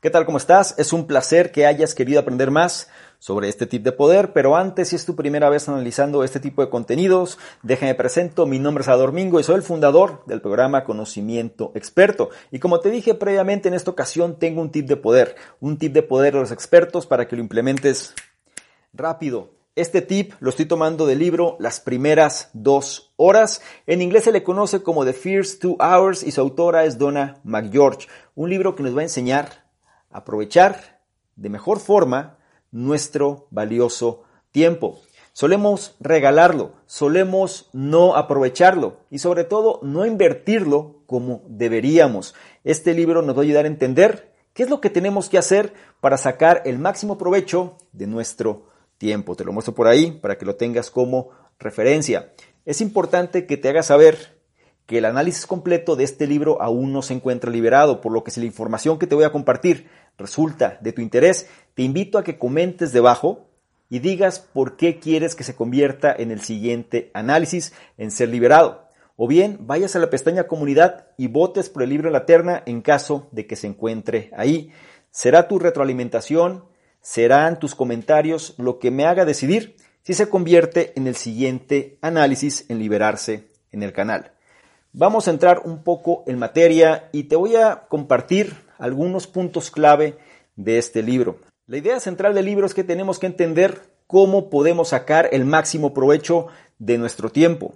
¿Qué tal? ¿Cómo estás? Es un placer que hayas querido aprender más sobre este tip de poder, pero antes, si es tu primera vez analizando este tipo de contenidos, déjame presento, mi nombre es Ador Mingo y soy el fundador del programa Conocimiento Experto. Y como te dije previamente, en esta ocasión tengo un tip de poder, un tip de poder de los expertos para que lo implementes rápido. Este tip lo estoy tomando del libro Las primeras dos horas. En inglés se le conoce como The First Two Hours y su autora es Donna McGeorge. Un libro que nos va a enseñar aprovechar de mejor forma nuestro valioso tiempo. Solemos regalarlo, solemos no aprovecharlo y sobre todo no invertirlo como deberíamos. Este libro nos va a ayudar a entender qué es lo que tenemos que hacer para sacar el máximo provecho de nuestro tiempo. Te lo muestro por ahí para que lo tengas como referencia. Es importante que te hagas saber que el análisis completo de este libro aún no se encuentra liberado, por lo que si la información que te voy a compartir resulta de tu interés, te invito a que comentes debajo y digas por qué quieres que se convierta en el siguiente análisis en ser liberado. O bien vayas a la pestaña comunidad y votes por el libro en la terna en caso de que se encuentre ahí. Será tu retroalimentación, serán tus comentarios lo que me haga decidir si se convierte en el siguiente análisis en liberarse en el canal. Vamos a entrar un poco en materia y te voy a compartir algunos puntos clave de este libro. La idea central del libro es que tenemos que entender cómo podemos sacar el máximo provecho de nuestro tiempo.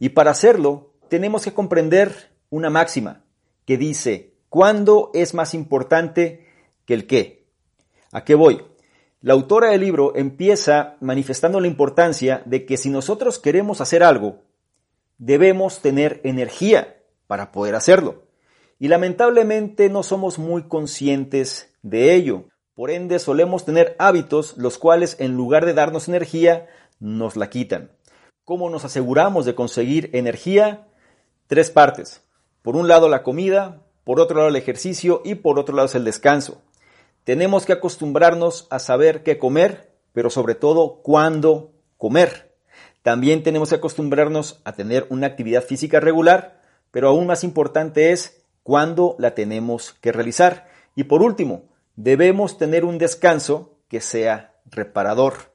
Y para hacerlo, tenemos que comprender una máxima que dice, ¿cuándo es más importante que el qué? ¿A qué voy? La autora del libro empieza manifestando la importancia de que si nosotros queremos hacer algo, debemos tener energía para poder hacerlo. Y lamentablemente no somos muy conscientes de ello. Por ende, solemos tener hábitos los cuales en lugar de darnos energía, nos la quitan. ¿Cómo nos aseguramos de conseguir energía? Tres partes. Por un lado la comida, por otro lado el ejercicio y por otro lado es el descanso. Tenemos que acostumbrarnos a saber qué comer, pero sobre todo cuándo comer. También tenemos que acostumbrarnos a tener una actividad física regular, pero aún más importante es cuándo la tenemos que realizar. Y por último, debemos tener un descanso que sea reparador.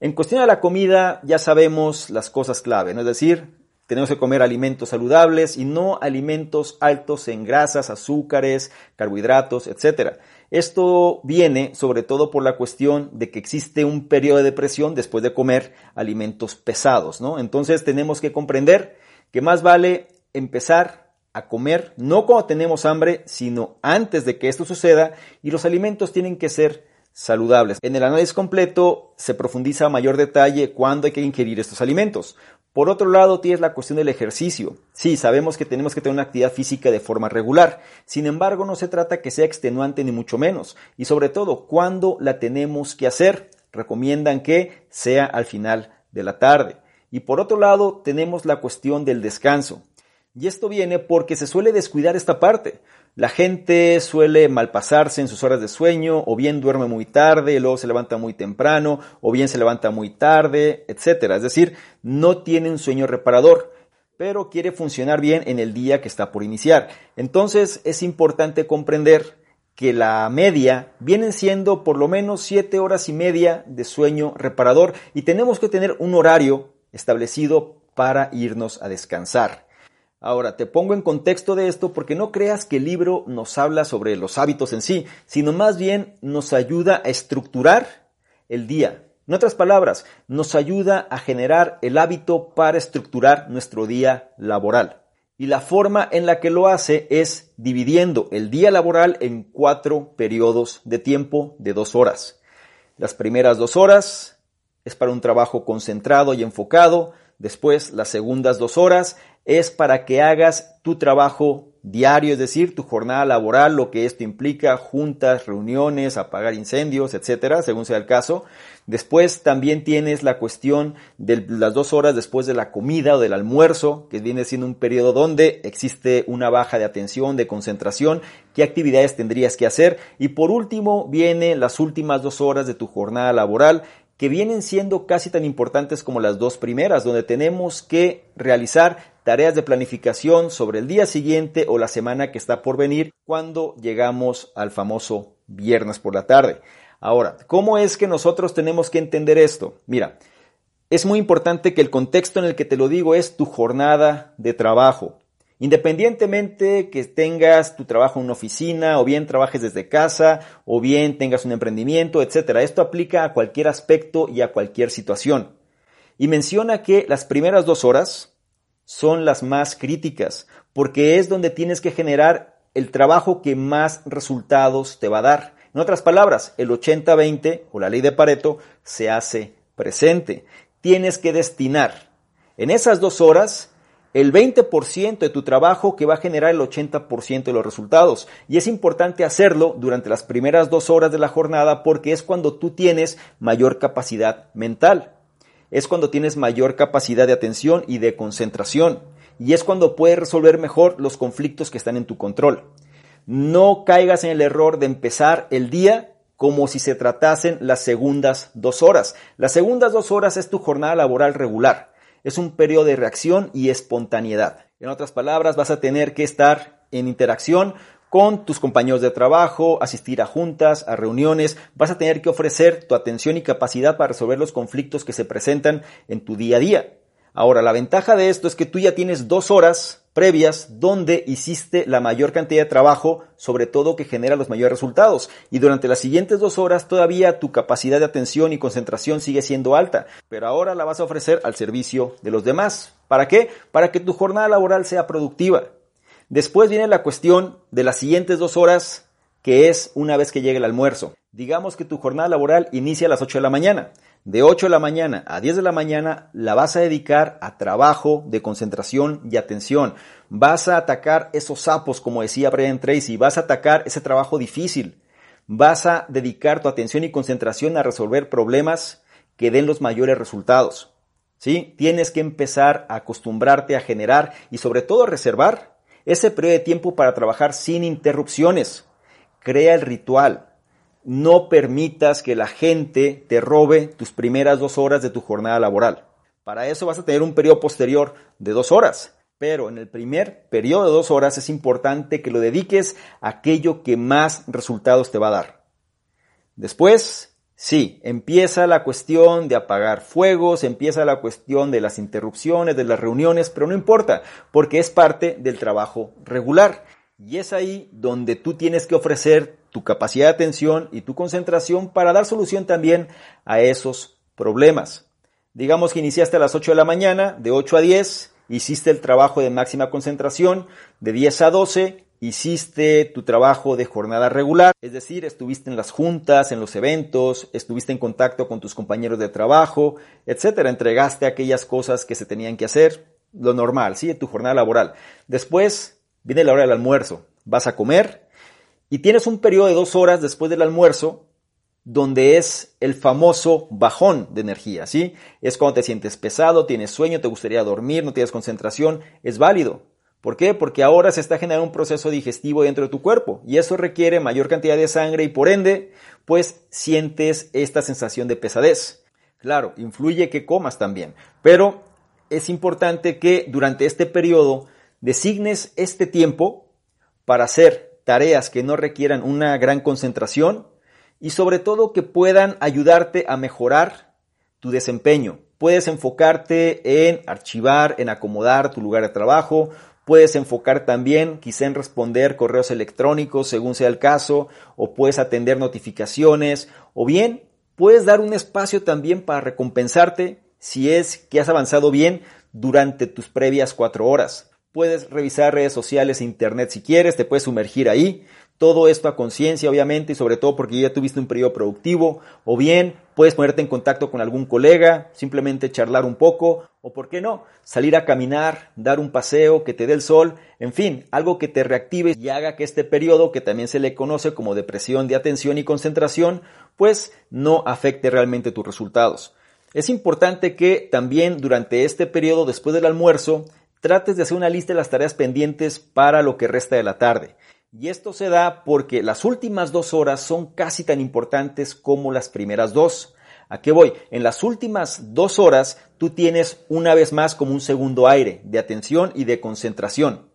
En cuestión de la comida, ya sabemos las cosas clave, ¿no? Es decir, tenemos que comer alimentos saludables y no alimentos altos en grasas, azúcares, carbohidratos, etc. Esto viene sobre todo por la cuestión de que existe un periodo de depresión después de comer alimentos pesados, ¿no? Entonces tenemos que comprender que más vale empezar a comer no cuando tenemos hambre, sino antes de que esto suceda y los alimentos tienen que ser saludables. En el análisis completo se profundiza a mayor detalle cuándo hay que ingerir estos alimentos. Por otro lado, tienes la cuestión del ejercicio. Sí, sabemos que tenemos que tener una actividad física de forma regular. Sin embargo, no se trata que sea extenuante ni mucho menos. Y sobre todo, ¿cuándo la tenemos que hacer? Recomiendan que sea al final de la tarde. Y por otro lado, tenemos la cuestión del descanso. Y esto viene porque se suele descuidar esta parte. La gente suele malpasarse en sus horas de sueño, o bien duerme muy tarde, luego se levanta muy temprano, o bien se levanta muy tarde, etc. Es decir, no tiene un sueño reparador, pero quiere funcionar bien en el día que está por iniciar. Entonces es importante comprender que la media vienen siendo por lo menos 7 horas y media de sueño reparador y tenemos que tener un horario establecido para irnos a descansar. Ahora, te pongo en contexto de esto porque no creas que el libro nos habla sobre los hábitos en sí, sino más bien nos ayuda a estructurar el día. En otras palabras, nos ayuda a generar el hábito para estructurar nuestro día laboral. Y la forma en la que lo hace es dividiendo el día laboral en cuatro periodos de tiempo de dos horas. Las primeras dos horas es para un trabajo concentrado y enfocado. Después, las segundas dos horas es para que hagas tu trabajo diario, es decir, tu jornada laboral, lo que esto implica, juntas, reuniones, apagar incendios, etcétera, según sea el caso. Después también tienes la cuestión de las dos horas después de la comida o del almuerzo, que viene siendo un periodo donde existe una baja de atención, de concentración, qué actividades tendrías que hacer. Y por último, vienen las últimas dos horas de tu jornada laboral, que vienen siendo casi tan importantes como las dos primeras, donde tenemos que realizar tareas de planificación sobre el día siguiente o la semana que está por venir cuando llegamos al famoso viernes por la tarde. Ahora, ¿cómo es que nosotros tenemos que entender esto? Mira, es muy importante que el contexto en el que te lo digo es tu jornada de trabajo. Independientemente que tengas tu trabajo en una oficina, o bien trabajes desde casa, o bien tengas un emprendimiento, etc. Esto aplica a cualquier aspecto y a cualquier situación. Y menciona que las primeras dos horas son las más críticas, porque es donde tienes que generar el trabajo que más resultados te va a dar. En otras palabras, el 80-20 o la ley de Pareto se hace presente. Tienes que destinar en esas dos horas el 20% de tu trabajo que va a generar el 80% de los resultados. Y es importante hacerlo durante las primeras dos horas de la jornada porque es cuando tú tienes mayor capacidad mental. Es cuando tienes mayor capacidad de atención y de concentración. Y es cuando puedes resolver mejor los conflictos que están en tu control. No caigas en el error de empezar el día como si se tratasen las segundas dos horas. Las segundas dos horas es tu jornada laboral regular es un periodo de reacción y espontaneidad. En otras palabras, vas a tener que estar en interacción con tus compañeros de trabajo, asistir a juntas, a reuniones, vas a tener que ofrecer tu atención y capacidad para resolver los conflictos que se presentan en tu día a día. Ahora, la ventaja de esto es que tú ya tienes dos horas previas donde hiciste la mayor cantidad de trabajo, sobre todo que genera los mayores resultados. Y durante las siguientes dos horas todavía tu capacidad de atención y concentración sigue siendo alta, pero ahora la vas a ofrecer al servicio de los demás. ¿Para qué? Para que tu jornada laboral sea productiva. Después viene la cuestión de las siguientes dos horas, que es una vez que llegue el almuerzo. Digamos que tu jornada laboral inicia a las 8 de la mañana de 8 de la mañana a 10 de la mañana la vas a dedicar a trabajo de concentración y atención. Vas a atacar esos sapos, como decía Brian Tracy, vas a atacar ese trabajo difícil. Vas a dedicar tu atención y concentración a resolver problemas que den los mayores resultados. ¿Sí? Tienes que empezar a acostumbrarte a generar y sobre todo a reservar ese periodo de tiempo para trabajar sin interrupciones. Crea el ritual, no permitas que la gente te robe tus primeras dos horas de tu jornada laboral. Para eso vas a tener un periodo posterior de dos horas. Pero en el primer periodo de dos horas es importante que lo dediques a aquello que más resultados te va a dar. Después, sí, empieza la cuestión de apagar fuegos, empieza la cuestión de las interrupciones, de las reuniones, pero no importa, porque es parte del trabajo regular. Y es ahí donde tú tienes que ofrecer tu capacidad de atención y tu concentración para dar solución también a esos problemas. Digamos que iniciaste a las 8 de la mañana, de 8 a 10, hiciste el trabajo de máxima concentración, de 10 a 12, hiciste tu trabajo de jornada regular, es decir, estuviste en las juntas, en los eventos, estuviste en contacto con tus compañeros de trabajo, etcétera, entregaste aquellas cosas que se tenían que hacer, lo normal, ¿sí? Tu jornada laboral. Después viene la hora del almuerzo, vas a comer, y tienes un periodo de dos horas después del almuerzo donde es el famoso bajón de energía, ¿sí? Es cuando te sientes pesado, tienes sueño, te gustaría dormir, no tienes concentración, es válido. ¿Por qué? Porque ahora se está generando un proceso digestivo dentro de tu cuerpo y eso requiere mayor cantidad de sangre y por ende, pues sientes esta sensación de pesadez. Claro, influye que comas también, pero es importante que durante este periodo designes este tiempo para hacer tareas que no requieran una gran concentración y sobre todo que puedan ayudarte a mejorar tu desempeño. Puedes enfocarte en archivar, en acomodar tu lugar de trabajo, puedes enfocar también quizá en responder correos electrónicos según sea el caso, o puedes atender notificaciones, o bien puedes dar un espacio también para recompensarte si es que has avanzado bien durante tus previas cuatro horas. Puedes revisar redes sociales e internet si quieres, te puedes sumergir ahí. Todo esto a conciencia, obviamente, y sobre todo porque ya tuviste un periodo productivo. O bien puedes ponerte en contacto con algún colega, simplemente charlar un poco. O por qué no, salir a caminar, dar un paseo, que te dé el sol. En fin, algo que te reactive y haga que este periodo, que también se le conoce como depresión de atención y concentración, pues no afecte realmente tus resultados. Es importante que también durante este periodo, después del almuerzo, trates de hacer una lista de las tareas pendientes para lo que resta de la tarde. Y esto se da porque las últimas dos horas son casi tan importantes como las primeras dos. ¿A qué voy? En las últimas dos horas tú tienes una vez más como un segundo aire de atención y de concentración.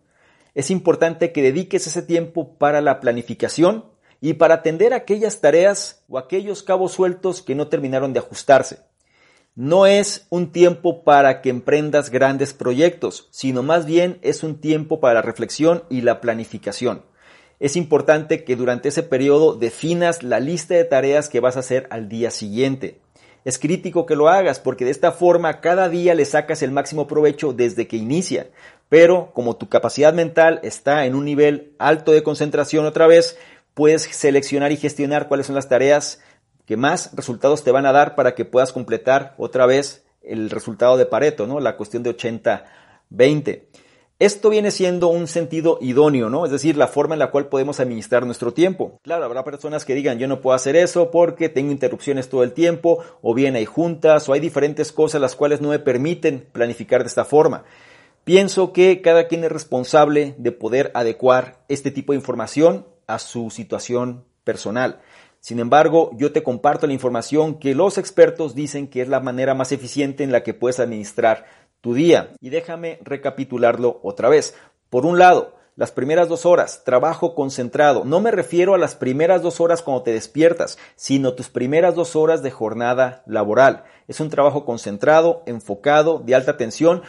Es importante que dediques ese tiempo para la planificación y para atender aquellas tareas o aquellos cabos sueltos que no terminaron de ajustarse. No es un tiempo para que emprendas grandes proyectos, sino más bien es un tiempo para la reflexión y la planificación. Es importante que durante ese periodo definas la lista de tareas que vas a hacer al día siguiente. Es crítico que lo hagas porque de esta forma cada día le sacas el máximo provecho desde que inicia. Pero como tu capacidad mental está en un nivel alto de concentración otra vez, puedes seleccionar y gestionar cuáles son las tareas que más resultados te van a dar para que puedas completar otra vez el resultado de Pareto, ¿no? La cuestión de 80-20. Esto viene siendo un sentido idóneo, ¿no? Es decir, la forma en la cual podemos administrar nuestro tiempo. Claro, habrá personas que digan, yo no puedo hacer eso porque tengo interrupciones todo el tiempo, o bien hay juntas, o hay diferentes cosas las cuales no me permiten planificar de esta forma. Pienso que cada quien es responsable de poder adecuar este tipo de información a su situación personal. Sin embargo, yo te comparto la información que los expertos dicen que es la manera más eficiente en la que puedes administrar tu día. Y déjame recapitularlo otra vez. Por un lado, las primeras dos horas, trabajo concentrado. No me refiero a las primeras dos horas cuando te despiertas, sino tus primeras dos horas de jornada laboral. Es un trabajo concentrado, enfocado, de alta tensión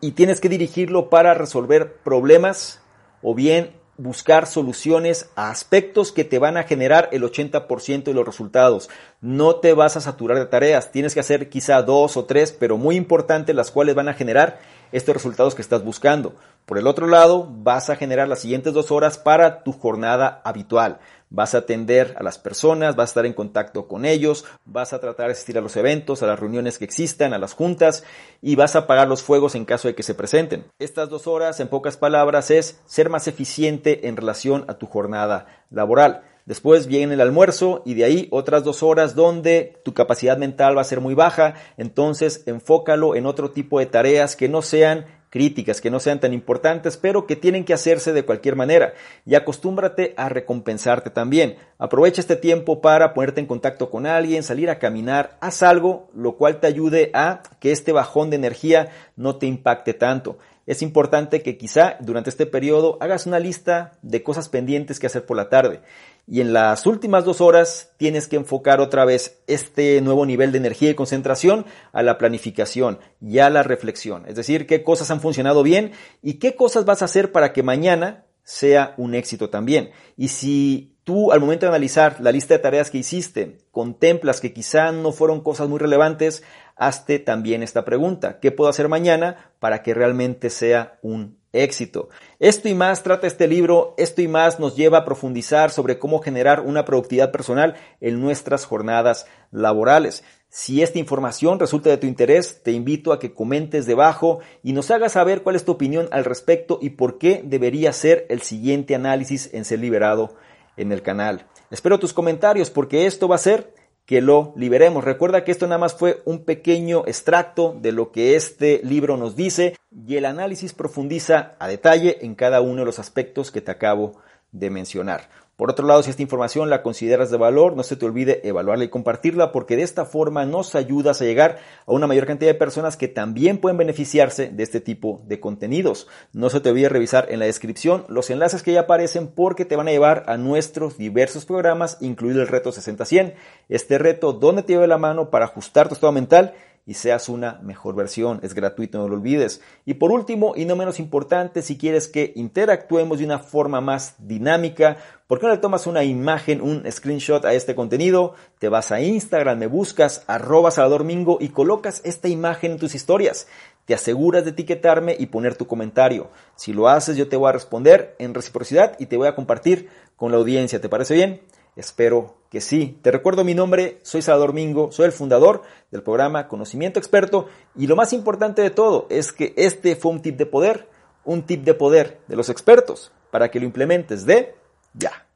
y tienes que dirigirlo para resolver problemas o bien buscar soluciones a aspectos que te van a generar el 80% de los resultados. No te vas a saturar de tareas, tienes que hacer quizá dos o tres, pero muy importantes las cuales van a generar estos resultados que estás buscando. Por el otro lado, vas a generar las siguientes dos horas para tu jornada habitual. Vas a atender a las personas, vas a estar en contacto con ellos, vas a tratar de asistir a los eventos, a las reuniones que existan, a las juntas y vas a apagar los fuegos en caso de que se presenten. Estas dos horas, en pocas palabras, es ser más eficiente en relación a tu jornada laboral. Después viene el almuerzo y de ahí otras dos horas donde tu capacidad mental va a ser muy baja. Entonces enfócalo en otro tipo de tareas que no sean críticas, que no sean tan importantes, pero que tienen que hacerse de cualquier manera. Y acostúmbrate a recompensarte también. Aprovecha este tiempo para ponerte en contacto con alguien, salir a caminar, haz algo, lo cual te ayude a que este bajón de energía no te impacte tanto es importante que quizá durante este periodo hagas una lista de cosas pendientes que hacer por la tarde. Y en las últimas dos horas tienes que enfocar otra vez este nuevo nivel de energía y concentración a la planificación y a la reflexión. Es decir, qué cosas han funcionado bien y qué cosas vas a hacer para que mañana sea un éxito también. Y si tú al momento de analizar la lista de tareas que hiciste, contemplas que quizá no fueron cosas muy relevantes, hazte también esta pregunta. ¿Qué puedo hacer mañana para que realmente sea un éxito? Esto y más trata este libro, esto y más nos lleva a profundizar sobre cómo generar una productividad personal en nuestras jornadas laborales. Si esta información resulta de tu interés, te invito a que comentes debajo y nos hagas saber cuál es tu opinión al respecto y por qué debería ser el siguiente análisis en ser liberado en el canal. Espero tus comentarios porque esto va a ser que lo liberemos. Recuerda que esto nada más fue un pequeño extracto de lo que este libro nos dice y el análisis profundiza a detalle en cada uno de los aspectos que te acabo de mencionar. Por otro lado, si esta información la consideras de valor, no se te olvide evaluarla y compartirla porque de esta forma nos ayudas a llegar a una mayor cantidad de personas que también pueden beneficiarse de este tipo de contenidos. No se te olvide revisar en la descripción los enlaces que ya aparecen porque te van a llevar a nuestros diversos programas, incluido el reto 60-100. Este reto donde te lleve la mano para ajustar tu estado mental y seas una mejor versión. Es gratuito, no lo olvides. Y por último, y no menos importante, si quieres que interactuemos de una forma más dinámica, ¿por qué no le tomas una imagen, un screenshot a este contenido? Te vas a Instagram, me buscas arroba Salvador Mingo y colocas esta imagen en tus historias. Te aseguras de etiquetarme y poner tu comentario. Si lo haces, yo te voy a responder en reciprocidad y te voy a compartir con la audiencia. ¿Te parece bien? Espero que sí. Te recuerdo mi nombre, soy Salvador Mingo, soy el fundador del programa Conocimiento Experto y lo más importante de todo es que este fue un tip de poder, un tip de poder de los expertos para que lo implementes de ya.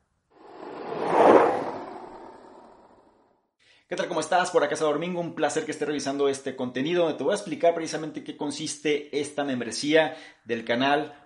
¿Qué tal? ¿Cómo estás? Por acá Salvador Mingo, un placer que esté revisando este contenido donde te voy a explicar precisamente qué consiste esta membresía del canal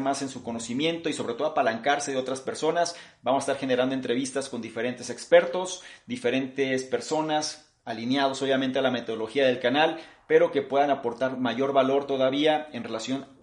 más en su conocimiento y sobre todo apalancarse de otras personas. Vamos a estar generando entrevistas con diferentes expertos, diferentes personas alineados obviamente a la metodología del canal pero que puedan aportar mayor valor todavía en relación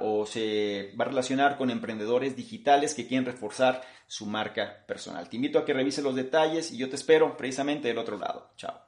o se va a relacionar con emprendedores digitales que quieren reforzar su marca personal. Te invito a que revises los detalles y yo te espero precisamente del otro lado. Chao.